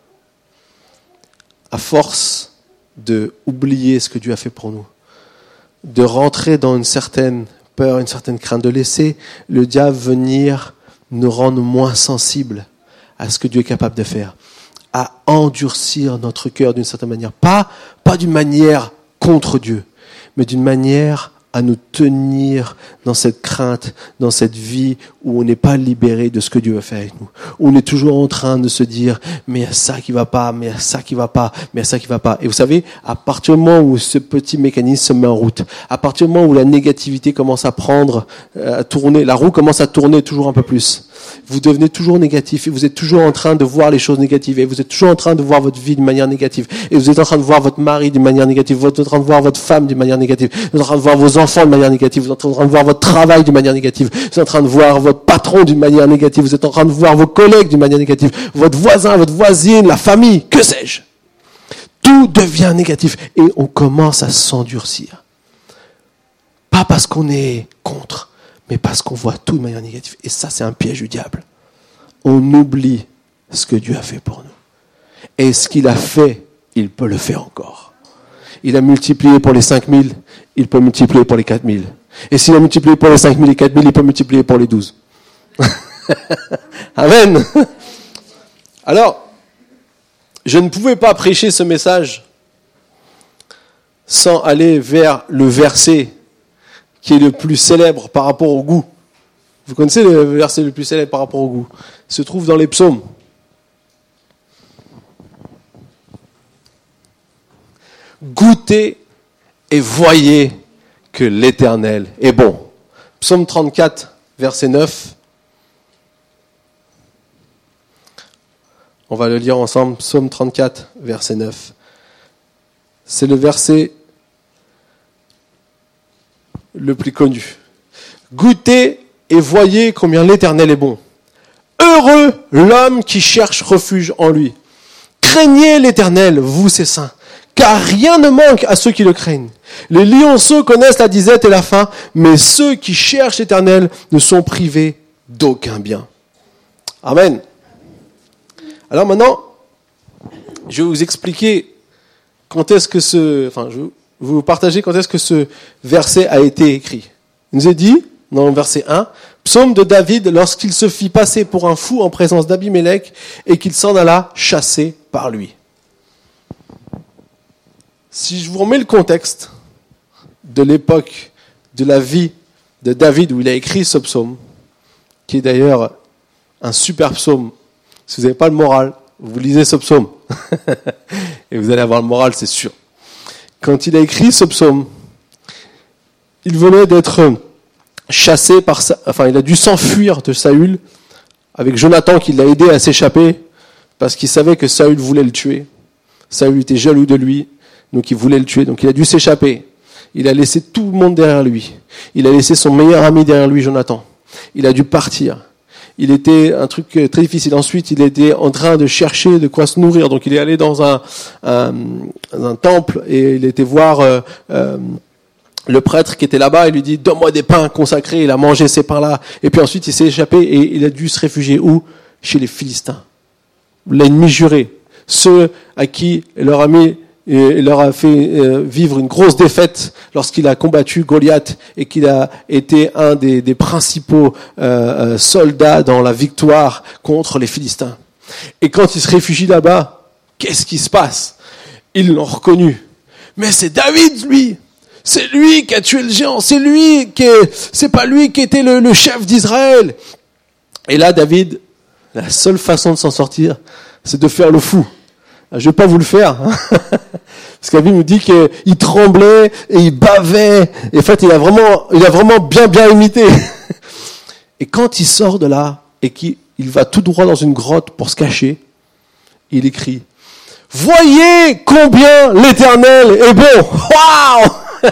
à force de oublier ce que Dieu a fait pour nous, de rentrer dans une certaine peur, une certaine crainte, de laisser le diable venir nous rendre moins sensibles à ce que Dieu est capable de faire, à endurcir notre cœur d'une certaine manière, pas, pas d'une manière contre Dieu, mais d'une manière à nous tenir dans cette crainte, dans cette vie où on n'est pas libéré de ce que Dieu va faire avec nous. On est toujours en train de se dire, mais il y a ça qui va pas, mais il y a ça qui va pas, mais il y a ça qui va pas. Et vous savez, à partir du moment où ce petit mécanisme se met en route, à partir du moment où la négativité commence à prendre, euh, à tourner, la roue commence à tourner toujours un peu plus, vous devenez toujours négatif et vous êtes toujours en train de voir les choses négatives et vous êtes toujours en train de voir votre vie d'une manière négative et vous êtes en train de voir votre mari d'une manière négative, vous êtes en train de voir votre femme d'une manière négative, vous êtes en train de voir vos enfants d'une manière négative, vous êtes en train de voir votre travail d'une manière négative, vous êtes en train de voir votre patron d'une manière négative, vous êtes en train de voir vos collègues d'une manière négative, votre voisin, votre voisine, la famille, que sais-je. Tout devient négatif et on commence à s'endurcir. Pas parce qu'on est contre, mais parce qu'on voit tout de manière négative. Et ça, c'est un piège du diable. On oublie ce que Dieu a fait pour nous. Et ce qu'il a fait, il peut le faire encore. Il a multiplié pour les 5000, il peut multiplier pour les 4000. Et s'il a multiplié pour les 5000 et 4000, il peut multiplier pour les 12. Amen. Alors, je ne pouvais pas prêcher ce message sans aller vers le verset qui est le plus célèbre par rapport au goût. Vous connaissez le verset le plus célèbre par rapport au goût? Il se trouve dans les psaumes. Goûtez et voyez que l'Éternel est bon. Psaume 34, verset 9. On va le lire ensemble. Psaume 34, verset 9. C'est le verset le plus connu. Goûtez et voyez combien l'Éternel est bon. Heureux l'homme qui cherche refuge en lui. Craignez l'Éternel, vous ses saints, car rien ne manque à ceux qui le craignent. Les lionceaux connaissent la disette et la faim, mais ceux qui cherchent l'Éternel ne sont privés d'aucun bien. Amen. Alors maintenant, je vais vous expliquer quand est-ce que ce, enfin, je vous partager quand est-ce que ce verset a été écrit. Il nous est dit, dans le verset 1, psaume de David lorsqu'il se fit passer pour un fou en présence d'Abimélec et qu'il s'en alla chasser par lui. Si je vous remets le contexte de l'époque de la vie de David où il a écrit ce psaume, qui est d'ailleurs un super psaume, si vous n'avez pas le moral, vous lisez ce psaume et vous allez avoir le moral, c'est sûr. Quand il a écrit ce psaume, il venait d'être chassé par, enfin, il a dû s'enfuir de Saül avec Jonathan qui l'a aidé à s'échapper parce qu'il savait que Saül voulait le tuer. Saül était jaloux de lui, donc il voulait le tuer, donc il a dû s'échapper. Il a laissé tout le monde derrière lui. Il a laissé son meilleur ami derrière lui, Jonathan. Il a dû partir il était un truc très difficile. Ensuite, il était en train de chercher de quoi se nourrir. Donc, il est allé dans un, un, temple et il était voir euh, euh, le prêtre qui était là-bas. Il lui dit Donne-moi des pains consacrés. Il a mangé ces pains-là. Et puis ensuite, il s'est échappé et il a dû se réfugier où? Chez les Philistins. L'ennemi juré. Ceux à qui leur ami il leur a fait euh, vivre une grosse défaite lorsqu'il a combattu Goliath et qu'il a été un des, principaux euh, euh, soldats dans la victoire contre les Philistins. Et quand il se réfugie là-bas, qu'est-ce qui se passe? Ils l'ont reconnu. Mais c'est David, lui C'est lui qui a tué le géant, c'est lui qui est, c'est pas lui qui était le chef d'Israël. Et là, David, la seule façon de s'en sortir, c'est de faire le fou. Je vais pas vous le faire. Hein. Parce que nous dit qu'il tremblait et il bavait. Et en fait, il a vraiment, il a vraiment bien, bien imité. Et quand il sort de là et qu'il va tout droit dans une grotte pour se cacher, il écrit, voyez combien l'éternel est bon. Waouh!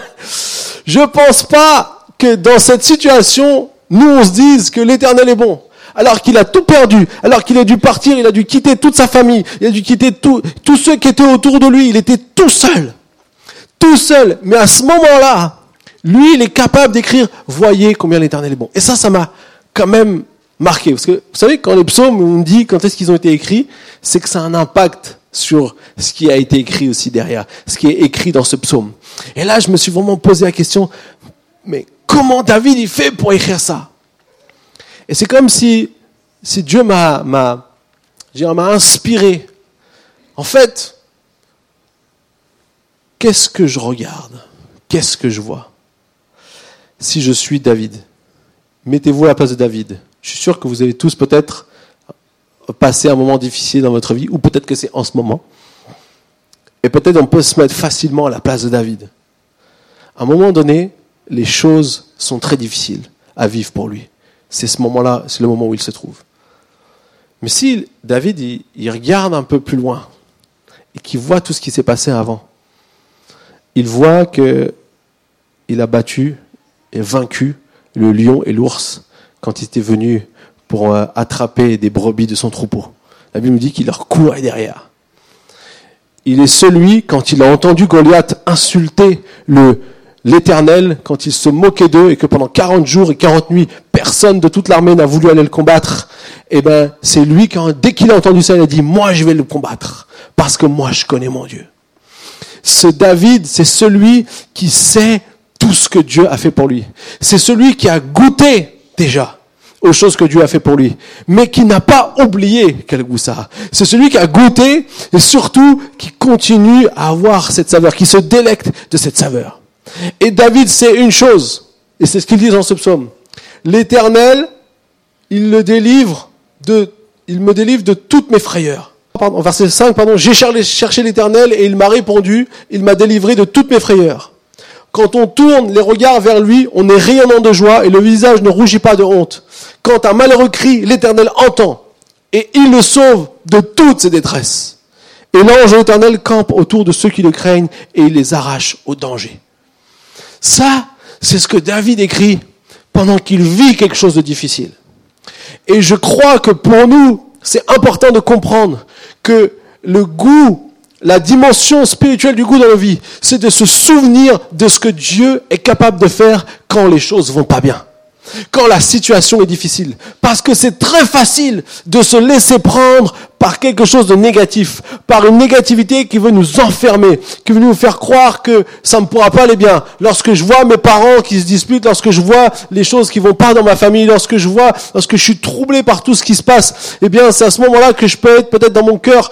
Je pense pas que dans cette situation, nous on se dise que l'éternel est bon alors qu'il a tout perdu, alors qu'il a dû partir, il a dû quitter toute sa famille, il a dû quitter tous ceux qui étaient autour de lui, il était tout seul. Tout seul. Mais à ce moment-là, lui, il est capable d'écrire, voyez combien l'éternel est bon. Et ça, ça m'a quand même marqué. Parce que, vous savez, quand les psaumes, on dit quand est-ce qu'ils ont été écrits, c'est que ça a un impact sur ce qui a été écrit aussi derrière, ce qui est écrit dans ce psaume. Et là, je me suis vraiment posé la question, mais comment David il fait pour écrire ça? Et c'est comme si, Dieu m'a inspiré. En fait, qu'est-ce que je regarde? Qu'est-ce que je vois? Si je suis David, mettez-vous à la place de David. Je suis sûr que vous avez tous peut-être passé un moment difficile dans votre vie, ou peut-être que c'est en ce moment. Et peut-être on peut se mettre facilement à la place de David. À un moment donné, les choses sont très difficiles à vivre pour lui c'est ce moment-là, c'est le moment où il se trouve. Mais si David, il, regarde un peu plus loin et qu'il voit tout ce qui s'est passé avant, il voit que il a battu et vaincu le lion et l'ours quand il était venu pour euh, attraper des brebis de son troupeau. La Bible nous dit qu'il leur courait derrière. Il est celui, quand il a entendu Goliath insulter l'Éternel, quand il se moquait d'eux et que pendant 40 jours et 40 nuits, personne de toute l'armée n'a voulu aller le combattre, eh ben, c'est lui qui, dès qu'il a entendu ça, il a dit, moi, je vais le combattre. Parce que moi, je connais mon Dieu. Ce David, c'est celui qui sait tout ce que Dieu a fait pour lui. C'est celui qui a goûté déjà aux choses que Dieu a fait pour lui, mais qui n'a pas oublié quel goût ça a. C'est celui qui a goûté et surtout qui continue à avoir cette saveur, qui se délecte de cette saveur. Et David sait une chose, et c'est ce qu'il dit dans ce psaume. L'Éternel, il le délivre de, me délivre de toutes mes frayeurs. Pardon, verset 5, pardon, j'ai cherché l'Éternel et il m'a répondu, il m'a délivré de toutes mes frayeurs. Quand on tourne les regards vers lui, on est rayonnant de joie et le visage ne rougit pas de honte. Quand un malheureux crie, l'Éternel entend et il le sauve de toutes ses détresses. Et l'ange de l'Éternel campe autour de ceux qui le craignent et il les arrache au danger. Ça, c'est ce que David écrit pendant qu'il vit quelque chose de difficile. Et je crois que pour nous, c'est important de comprendre que le goût, la dimension spirituelle du goût dans la vie, c'est de se souvenir de ce que Dieu est capable de faire quand les choses vont pas bien. Quand la situation est difficile. Parce que c'est très facile de se laisser prendre par quelque chose de négatif, par une négativité qui veut nous enfermer, qui veut nous faire croire que ça ne pourra pas aller bien. Lorsque je vois mes parents qui se disputent, lorsque je vois les choses qui vont pas dans ma famille, lorsque je vois, lorsque je suis troublé par tout ce qui se passe, eh bien, c'est à ce moment-là que je peux être peut-être dans mon cœur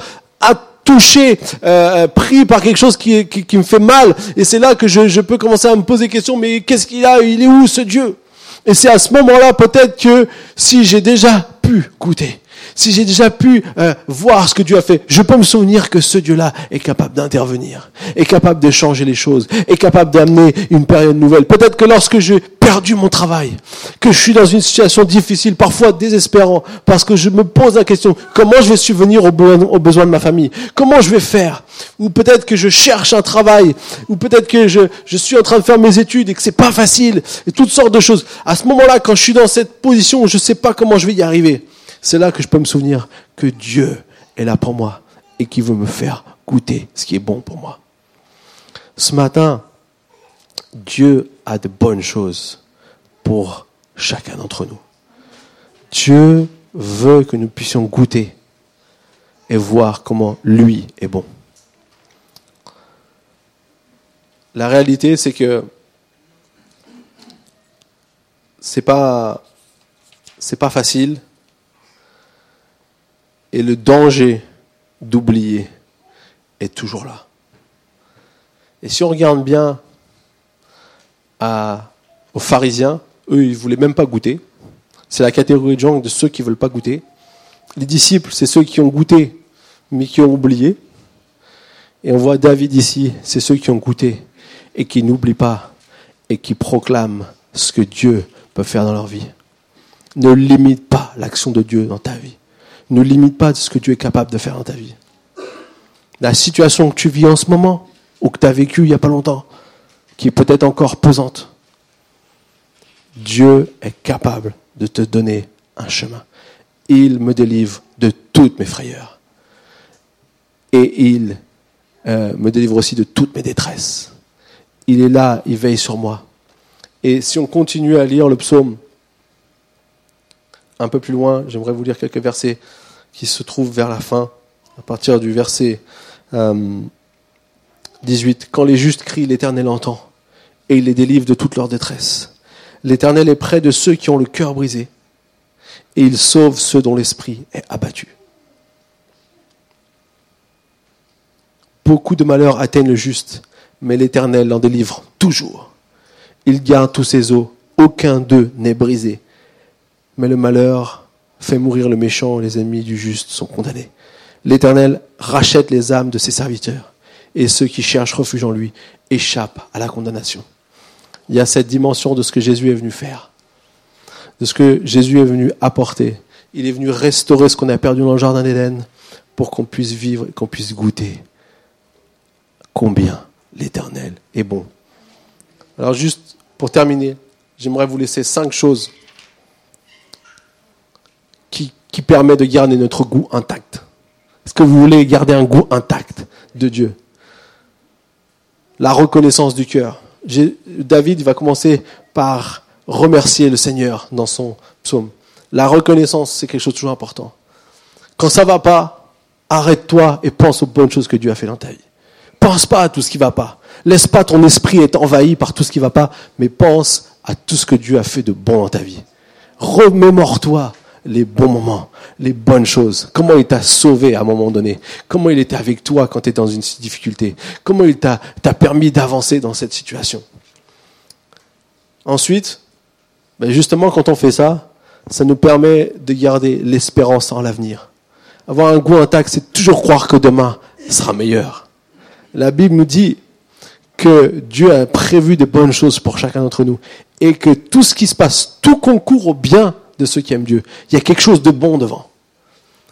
touché, euh, pris par quelque chose qui, qui, qui, me fait mal. Et c'est là que je, je peux commencer à me poser des questions, mais qu'est-ce qu'il a Il est où ce Dieu? Et c'est à ce moment-là peut-être que si j'ai déjà pu goûter, si j'ai déjà pu euh, voir ce que Dieu a fait, je peux me souvenir que ce Dieu-là est capable d'intervenir, est capable de changer les choses, est capable d'amener une période nouvelle. Peut-être que lorsque j'ai perdu mon travail, que je suis dans une situation difficile, parfois désespérant, parce que je me pose la question, comment je vais subvenir aux besoins de ma famille? Comment je vais faire? Ou peut-être que je cherche un travail, ou peut-être que je, suis en train de faire mes études et que c'est pas facile, et toutes sortes de choses. À ce moment-là, quand je suis dans cette position je sais pas comment je vais y arriver, c'est là que je peux me souvenir que Dieu est là pour moi et qui veut me faire goûter ce qui est bon pour moi. Ce matin, Dieu a de bonnes choses pour chacun d'entre nous. Dieu veut que nous puissions goûter et voir comment lui est bon. La réalité, c'est que c'est pas c'est pas facile et le danger d'oublier est toujours là. Et si on regarde bien aux pharisiens, eux, ils ne voulaient même pas goûter. C'est la catégorie de gens de ceux qui ne veulent pas goûter. Les disciples, c'est ceux qui ont goûté, mais qui ont oublié. Et on voit David ici, c'est ceux qui ont goûté et qui n'oublient pas et qui proclament ce que Dieu peut faire dans leur vie. Ne limite pas l'action de Dieu dans ta vie ne limite pas ce que tu es capable de faire dans ta vie. La situation que tu vis en ce moment, ou que tu as vécue il n'y a pas longtemps, qui est peut-être encore pesante, Dieu est capable de te donner un chemin. Il me délivre de toutes mes frayeurs. Et il euh, me délivre aussi de toutes mes détresses. Il est là, il veille sur moi. Et si on continue à lire le psaume un peu plus loin, j'aimerais vous lire quelques versets qui se trouvent vers la fin, à partir du verset 18. Euh, Quand les justes crient, l'Éternel entend, et il les délivre de toute leur détresse. L'Éternel est près de ceux qui ont le cœur brisé, et il sauve ceux dont l'esprit est abattu. Beaucoup de malheurs atteignent le juste, mais l'Éternel en délivre toujours. Il garde tous ses os, aucun d'eux n'est brisé mais le malheur fait mourir le méchant, les ennemis du juste sont condamnés. L'Éternel rachète les âmes de ses serviteurs, et ceux qui cherchent refuge en lui échappent à la condamnation. Il y a cette dimension de ce que Jésus est venu faire, de ce que Jésus est venu apporter. Il est venu restaurer ce qu'on a perdu dans le jardin d'Éden pour qu'on puisse vivre et qu'on puisse goûter combien l'Éternel est bon. Alors juste pour terminer, j'aimerais vous laisser cinq choses qui permet de garder notre goût intact. Est-ce que vous voulez garder un goût intact de Dieu? La reconnaissance du cœur. David va commencer par remercier le Seigneur dans son psaume. La reconnaissance, c'est quelque chose de toujours important. Quand ça va pas, arrête-toi et pense aux bonnes choses que Dieu a fait dans ta vie. Pense pas à tout ce qui va pas. Laisse pas ton esprit être envahi par tout ce qui va pas, mais pense à tout ce que Dieu a fait de bon dans ta vie. Remémore-toi les bons moments, les bonnes choses, comment il t'a sauvé à un moment donné, comment il était avec toi quand tu es dans une difficulté, comment il t'a permis d'avancer dans cette situation? Ensuite, ben justement quand on fait ça, ça nous permet de garder l'espérance en l'avenir. Avoir un goût intact, c'est toujours croire que demain sera meilleur. La Bible nous dit que Dieu a prévu des bonnes choses pour chacun d'entre nous et que tout ce qui se passe, tout concourt au bien de ceux qui aiment Dieu. Il y a quelque chose de bon devant.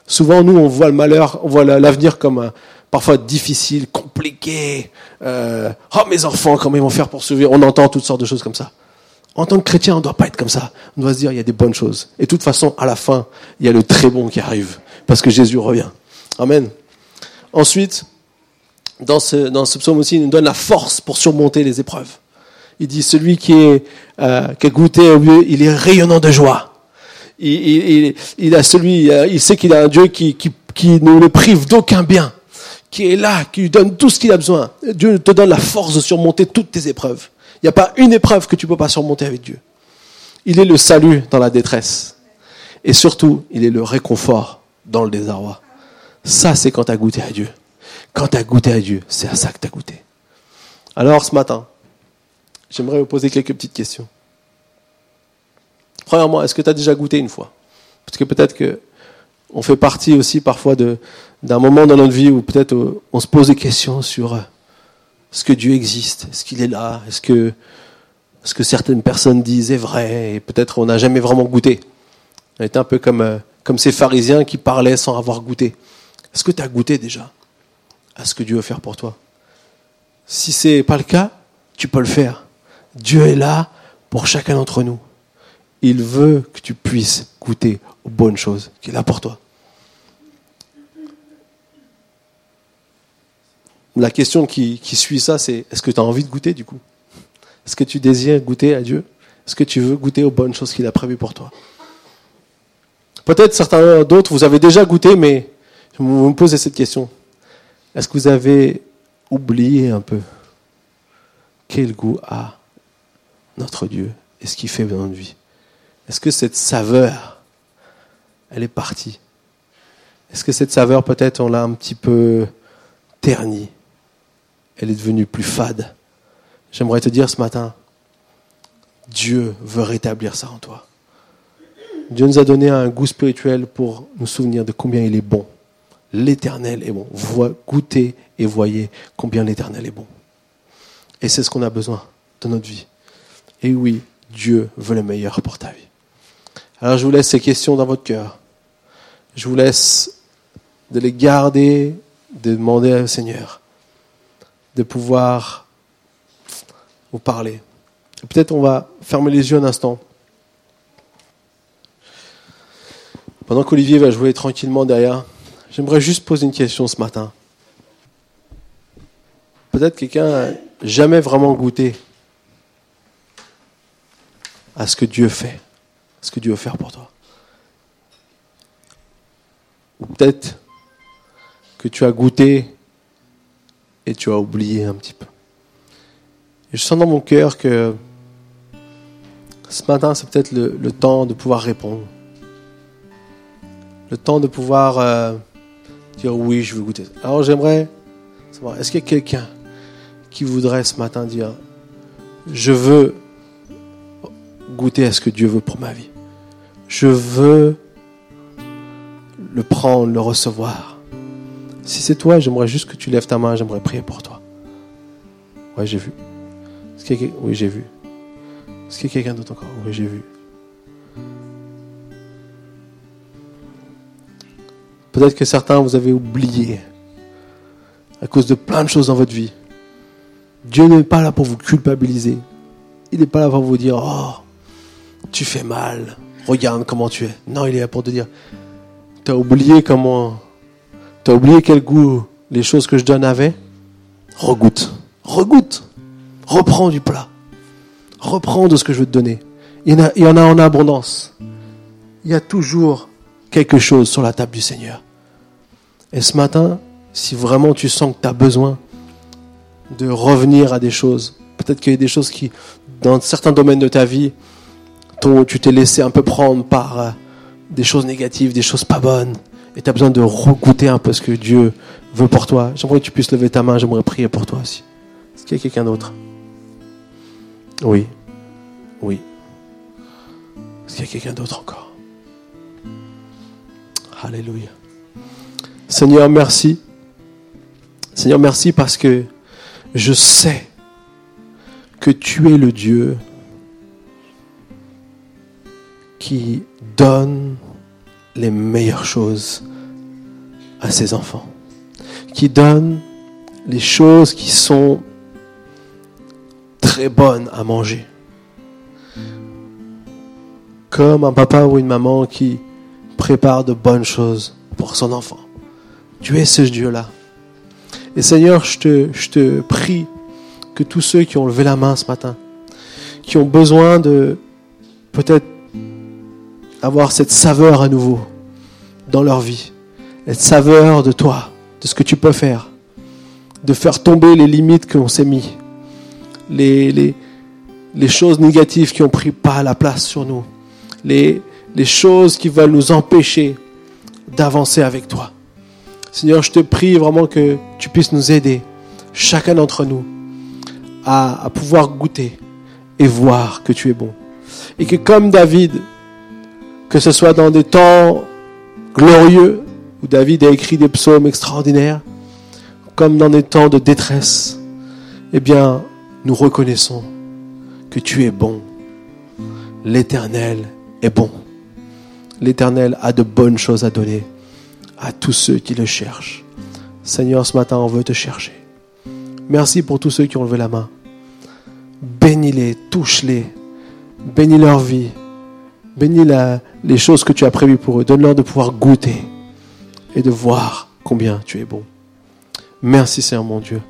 Souvent, nous, on voit le malheur, on voit l'avenir comme parfois difficile, compliqué. Euh, oh, mes enfants, comment ils vont faire pour survivre On entend toutes sortes de choses comme ça. En tant que chrétien, on ne doit pas être comme ça. On doit se dire, il y a des bonnes choses. Et de toute façon, à la fin, il y a le très bon qui arrive. Parce que Jésus revient. Amen. Ensuite, dans ce, psaume aussi, il nous donne la force pour surmonter les épreuves. Il dit celui qui, euh, a goûté au mieux, il est rayonnant de joie. Il, il, il a celui, euh, il sait qu'il a un Dieu qui, qui, qui ne le prive d'aucun bien, qui est là, qui lui donne tout ce qu'il a besoin. Dieu te donne la force de surmonter toutes tes épreuves. Il n'y a pas une épreuve que tu peux pas surmonter avec Dieu. Il est le salut dans la détresse. Et surtout, il est le réconfort dans le désarroi. Ça, c'est quand tu as goûté à Dieu. Quand tu as goûté à Dieu, c'est à ça que tu as goûté. Alors, ce matin, j'aimerais vous poser quelques petites questions. Premièrement, est-ce que tu as déjà goûté une fois? Parce que peut-être que on fait partie aussi parfois d'un moment dans notre vie où peut-être euh, on se pose des questions sur euh, est-ce que Dieu existe? Est-ce qu'il est là? Est-ce que ce que certaines personnes disent est vrai? Et peut-être on n'a jamais vraiment goûté. On est un peu comme, euh, comme ces pharisiens qui parlaient sans avoir goûté. Est-ce que tu as goûté déjà à ce que Dieu veut faire pour toi? Si ce n'est pas le cas, tu peux le faire. Dieu est là pour chacun d'entre nous. Il veut que tu puisses goûter aux bonnes choses qu'il a pour toi. La question qui, suit ça, c'est est-ce que tu as envie de goûter du coup? Est-ce que tu désires goûter à Dieu? Est-ce que tu veux goûter aux bonnes choses qu'il a prévues pour toi? Peut-être certains d'autres, vous avez déjà goûté, mais vous me posez cette question. Est-ce que vous avez oublié un peu quel goût a notre Dieu et ce qu'il fait dans notre vie? Est-ce que cette saveur, elle est partie? Est-ce que cette saveur, peut-être, on l'a un petit peu ternie? Elle est devenue plus fade? J'aimerais te dire ce matin, Dieu veut rétablir ça en toi. Dieu nous a donné un goût spirituel pour nous souvenir de combien il est bon. L'éternel est bon. goûtez et voyez combien l'éternel est bon. Et c'est ce qu'on a besoin dans notre vie. Et oui, Dieu veut le meilleur pour ta vie. Alors je vous laisse ces questions dans votre cœur. Je vous laisse de les garder, de demander au Seigneur de pouvoir vous parler. Peut-être on va fermer les yeux un instant. Pendant qu'Olivier va jouer tranquillement derrière, j'aimerais juste poser une question ce matin. Peut-être quelqu'un n'a jamais vraiment goûté à ce que Dieu fait, ce que Dieu veut faire pour toi. Ou peut-être que tu as goûté et tu as oublié un petit peu. Et je sens dans mon cœur que ce matin, c'est peut-être le temps de pouvoir répondre le temps de pouvoir euh, dire oui, je veux goûter. Alors j'aimerais savoir, est-ce qu'il y a quelqu'un qui voudrait ce matin dire, je veux goûter à ce que Dieu veut pour ma vie? Je veux le prendre, le recevoir. Si c'est toi, j'aimerais juste que tu lèves ta main, j'aimerais prier pour toi. Ouais, j'ai vu. Oui, j'ai vu. Est-ce qu'il y a quelqu'un d'autre encore? Oui, j'ai vu. Peut-être que certains vous avez oublié à cause de plein de choses dans votre vie. Dieu n'est pas là pour vous culpabiliser. Il n'est pas là pour vous dire Oh, tu fais mal, regarde comment tu es. Non, il est là pour te dire Tu as oublié comment. Tu as oublié quel goût les choses que je donne avaient? Regoute. Regoute. Reprends du plat. Reprends de ce que je veux te donner. Il y en a, il y en, a en abondance. Il y a toujours quelque chose sur la table du Seigneur. Et ce matin, si vraiment tu sens que tu as besoin de revenir à des choses, peut-être qu'il y a des choses qui, dans certains domaines de ta vie, tu t'es laissé un peu prendre par euh, des choses négatives, des choses pas bonnes, et tu as besoin de regoûter un peu ce que Dieu veut pour toi. J'aimerais que tu puisses lever ta main, j'aimerais prier pour toi aussi. Est-ce qu'il y a quelqu'un d'autre? Oui. Oui. Est-ce qu'il y a quelqu'un d'autre encore? Alléluia. Seigneur, merci. Seigneur, merci parce que je sais que tu es le Dieu qui donne les meilleures choses à ses enfants, qui donne les choses qui sont très bonnes à manger. Comme un papa ou une maman qui prépare de bonnes choses pour son enfant. Tu es ce Dieu-là. Et Seigneur, je te, je te prie que tous ceux qui ont levé la main ce matin, qui ont besoin de peut-être avoir cette saveur à nouveau dans leur vie, cette saveur de toi, de ce que tu peux faire, de faire tomber les limites que l'on s'est mis, les, choses négatives qui ont pris pas la place sur nous, les, les choses qui veulent nous empêcher d'avancer avec toi. Seigneur, je te prie vraiment que tu puisses nous aider, chacun d'entre nous, à, à pouvoir goûter et voir que tu es bon. Et que comme David, que ce soit dans des temps glorieux, où David a écrit des psaumes extraordinaires, comme dans des temps de détresse, eh bien, nous reconnaissons que tu es bon. L'Éternel est bon. L'Éternel a de bonnes choses à donner à tous ceux qui le cherchent. Seigneur, ce matin, on veut te chercher. Merci pour tous ceux qui ont levé la main. Bénis-les, touche-les, bénis leur vie, bénis les choses que tu as prévues pour eux. Donne-leur de pouvoir goûter et de voir combien tu es bon. Merci Seigneur mon Dieu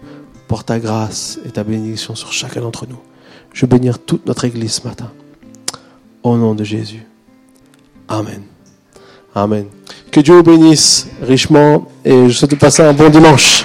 pour ta grâce et ta bénédiction sur chacun d'entre nous. Je veux bénir toute notre Église ce matin. Au nom de Jésus. Amen. Amen. Que Dieu vous bénisse richement et je souhaite passer un bon dimanche.